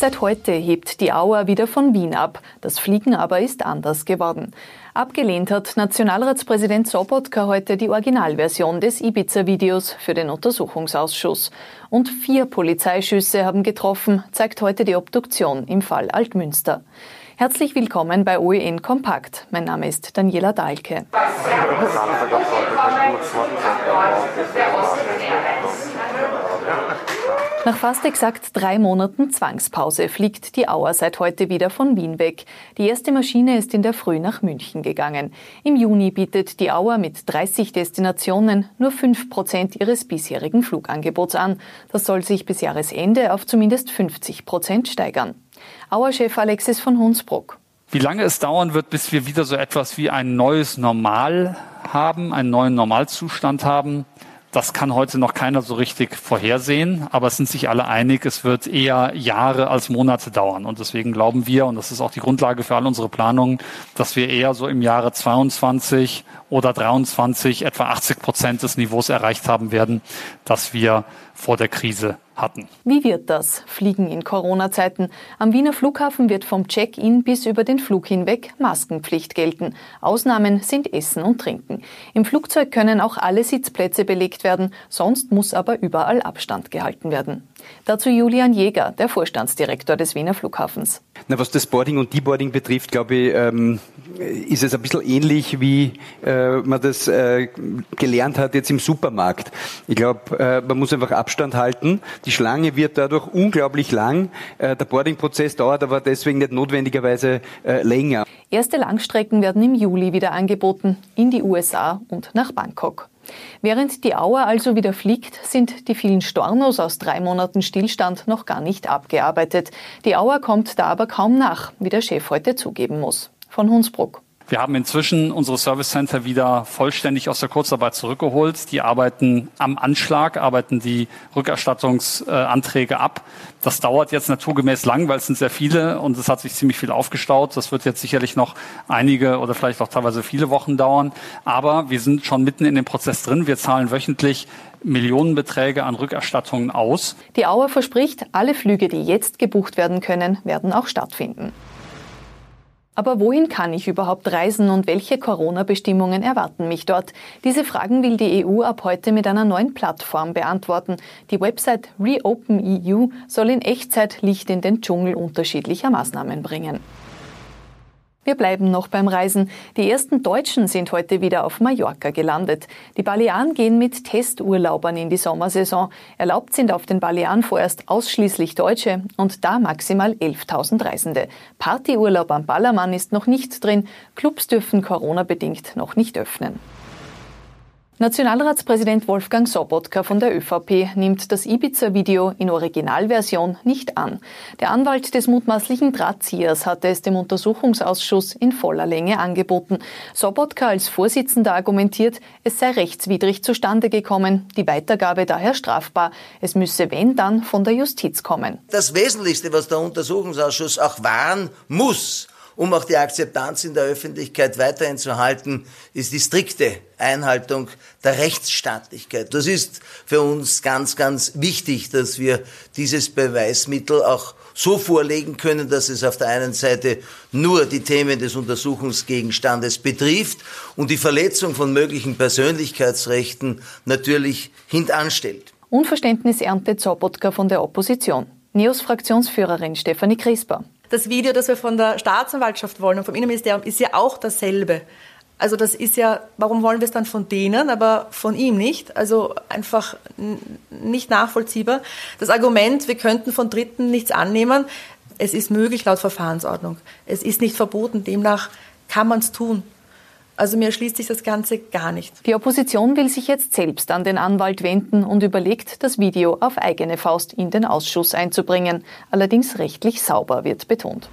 Seit heute hebt die Auer wieder von Wien ab. Das Fliegen aber ist anders geworden. Abgelehnt hat Nationalratspräsident Sobotka heute die Originalversion des Ibiza-Videos für den Untersuchungsausschuss. Und vier Polizeischüsse haben getroffen, zeigt heute die Obduktion im Fall Altmünster. Herzlich willkommen bei OEN Kompakt. Mein Name ist Daniela Dahlke. Nach fast exakt drei Monaten Zwangspause fliegt die Auer seit heute wieder von Wien weg. Die erste Maschine ist in der Früh nach München gegangen. Im Juni bietet die Auer mit 30 Destinationen nur 5 Prozent ihres bisherigen Flugangebots an. Das soll sich bis Jahresende auf zumindest 50 Prozent steigern. Auer-Chef Alexis von Hunsbruck. Wie lange es dauern wird, bis wir wieder so etwas wie ein neues Normal haben, einen neuen Normalzustand haben, das kann heute noch keiner so richtig vorhersehen, aber es sind sich alle einig, es wird eher Jahre als Monate dauern. Und deswegen glauben wir, und das ist auch die Grundlage für all unsere Planungen, dass wir eher so im Jahre 22 oder 23 etwa 80 Prozent des Niveaus erreicht haben werden, das wir vor der Krise hatten. Wie wird das? Fliegen in Corona-Zeiten. Am Wiener Flughafen wird vom Check-in bis über den Flug hinweg Maskenpflicht gelten. Ausnahmen sind Essen und Trinken. Im Flugzeug können auch alle Sitzplätze belegt werden, sonst muss aber überall Abstand gehalten werden. Dazu Julian Jäger, der Vorstandsdirektor des Wiener Flughafens. Na, was das Boarding und Deboarding betrifft, glaube ich, ähm, ist es ein bisschen ähnlich, wie äh, man das äh, gelernt hat jetzt im Supermarkt. Ich glaube, äh, man muss einfach Abstand halten. Die Schlange wird dadurch unglaublich lang. Äh, der Boarding-Prozess dauert aber deswegen nicht notwendigerweise äh, länger. Erste Langstrecken werden im Juli wieder angeboten, in die USA und nach Bangkok. Während die Auer also wieder fliegt, sind die vielen Stornos aus drei Monaten Stillstand noch gar nicht abgearbeitet. Die Auer kommt da aber kaum nach, wie der Chef heute zugeben muss. Von Hunsbruck. Wir haben inzwischen unsere Service Center wieder vollständig aus der Kurzarbeit zurückgeholt. Die arbeiten am Anschlag, arbeiten die Rückerstattungsanträge ab. Das dauert jetzt naturgemäß lang, weil es sind sehr viele und es hat sich ziemlich viel aufgestaut. Das wird jetzt sicherlich noch einige oder vielleicht auch teilweise viele Wochen dauern. Aber wir sind schon mitten in dem Prozess drin. Wir zahlen wöchentlich Millionenbeträge an Rückerstattungen aus. Die Auer verspricht, alle Flüge, die jetzt gebucht werden können, werden auch stattfinden. Aber wohin kann ich überhaupt reisen und welche Corona-Bestimmungen erwarten mich dort? Diese Fragen will die EU ab heute mit einer neuen Plattform beantworten. Die Website Reopen EU soll in Echtzeit Licht in den Dschungel unterschiedlicher Maßnahmen bringen. Wir bleiben noch beim Reisen. Die ersten Deutschen sind heute wieder auf Mallorca gelandet. Die Balearen gehen mit Testurlaubern in die Sommersaison. Erlaubt sind auf den Balearen vorerst ausschließlich Deutsche und da maximal 11.000 Reisende. Partyurlaub am Ballermann ist noch nicht drin. Clubs dürfen Corona-bedingt noch nicht öffnen. Nationalratspräsident Wolfgang Sobotka von der ÖVP nimmt das Ibiza-Video in Originalversion nicht an. Der Anwalt des mutmaßlichen Drahtziehers hatte es dem Untersuchungsausschuss in voller Länge angeboten. Sobotka als Vorsitzender argumentiert, es sei rechtswidrig zustande gekommen, die Weitergabe daher strafbar. Es müsse, wenn dann, von der Justiz kommen. Das Wesentlichste, was der Untersuchungsausschuss auch wahren muss, um auch die Akzeptanz in der Öffentlichkeit weiterhin zu halten, ist die strikte Einhaltung der Rechtsstaatlichkeit. Das ist für uns ganz, ganz wichtig, dass wir dieses Beweismittel auch so vorlegen können, dass es auf der einen Seite nur die Themen des Untersuchungsgegenstandes betrifft und die Verletzung von möglichen Persönlichkeitsrechten natürlich hintanstellt. Unverständnis erntet Sobotka von der Opposition. NEOS Fraktionsführerin Stefanie Crisper. Das Video, das wir von der Staatsanwaltschaft wollen und vom Innenministerium, ist ja auch dasselbe. Also das ist ja, warum wollen wir es dann von denen, aber von ihm nicht? Also einfach nicht nachvollziehbar. Das Argument, wir könnten von Dritten nichts annehmen, es ist möglich laut Verfahrensordnung. Es ist nicht verboten, demnach kann man es tun. Also mir erschließt sich das Ganze gar nicht. Die Opposition will sich jetzt selbst an den Anwalt wenden und überlegt, das Video auf eigene Faust in den Ausschuss einzubringen. Allerdings rechtlich sauber wird betont.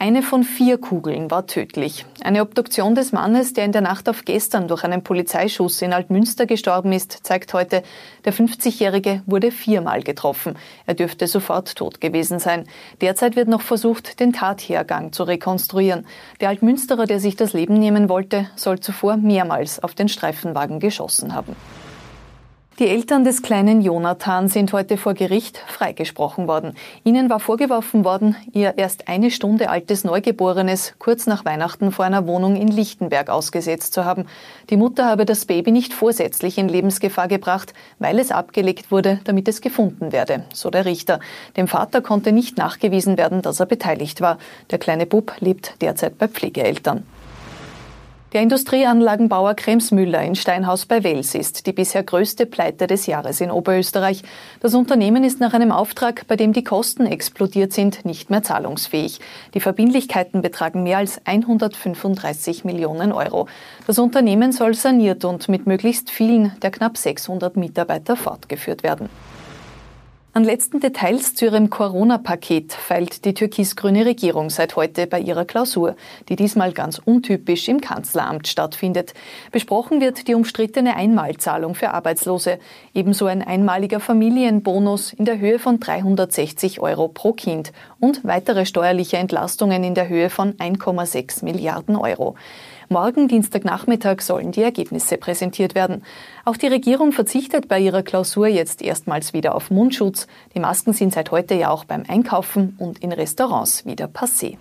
Eine von vier Kugeln war tödlich. Eine Obduktion des Mannes, der in der Nacht auf gestern durch einen Polizeischuss in Altmünster gestorben ist, zeigt heute, der 50-Jährige wurde viermal getroffen. Er dürfte sofort tot gewesen sein. Derzeit wird noch versucht, den Tathergang zu rekonstruieren. Der Altmünsterer, der sich das Leben nehmen wollte, soll zuvor mehrmals auf den Streifenwagen geschossen haben. Die Eltern des kleinen Jonathan sind heute vor Gericht freigesprochen worden. Ihnen war vorgeworfen worden, ihr erst eine Stunde altes Neugeborenes kurz nach Weihnachten vor einer Wohnung in Lichtenberg ausgesetzt zu haben. Die Mutter habe das Baby nicht vorsätzlich in Lebensgefahr gebracht, weil es abgelegt wurde, damit es gefunden werde, so der Richter. Dem Vater konnte nicht nachgewiesen werden, dass er beteiligt war. Der kleine Bub lebt derzeit bei Pflegeeltern. Der Industrieanlagenbauer Kremsmüller in Steinhaus bei Wels ist die bisher größte Pleite des Jahres in Oberösterreich. Das Unternehmen ist nach einem Auftrag, bei dem die Kosten explodiert sind, nicht mehr zahlungsfähig. Die Verbindlichkeiten betragen mehr als 135 Millionen Euro. Das Unternehmen soll saniert und mit möglichst vielen der knapp 600 Mitarbeiter fortgeführt werden. An letzten Details zu ihrem Corona-Paket feilt die türkis-grüne Regierung seit heute bei ihrer Klausur, die diesmal ganz untypisch im Kanzleramt stattfindet. Besprochen wird die umstrittene Einmalzahlung für Arbeitslose, ebenso ein einmaliger Familienbonus in der Höhe von 360 Euro pro Kind und weitere steuerliche Entlastungen in der Höhe von 1,6 Milliarden Euro. Morgen Dienstagnachmittag sollen die Ergebnisse präsentiert werden. Auch die Regierung verzichtet bei ihrer Klausur jetzt erstmals wieder auf Mundschutz. Die Masken sind seit heute ja auch beim Einkaufen und in Restaurants wieder passé.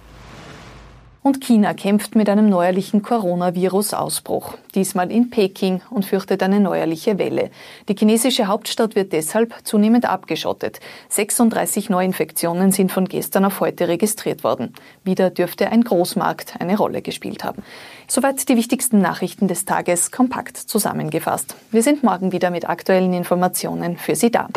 Und China kämpft mit einem neuerlichen Coronavirus-Ausbruch, diesmal in Peking und fürchtet eine neuerliche Welle. Die chinesische Hauptstadt wird deshalb zunehmend abgeschottet. 36 Neuinfektionen sind von gestern auf heute registriert worden. Wieder dürfte ein Großmarkt eine Rolle gespielt haben. Soweit die wichtigsten Nachrichten des Tages kompakt zusammengefasst. Wir sind morgen wieder mit aktuellen Informationen für Sie da.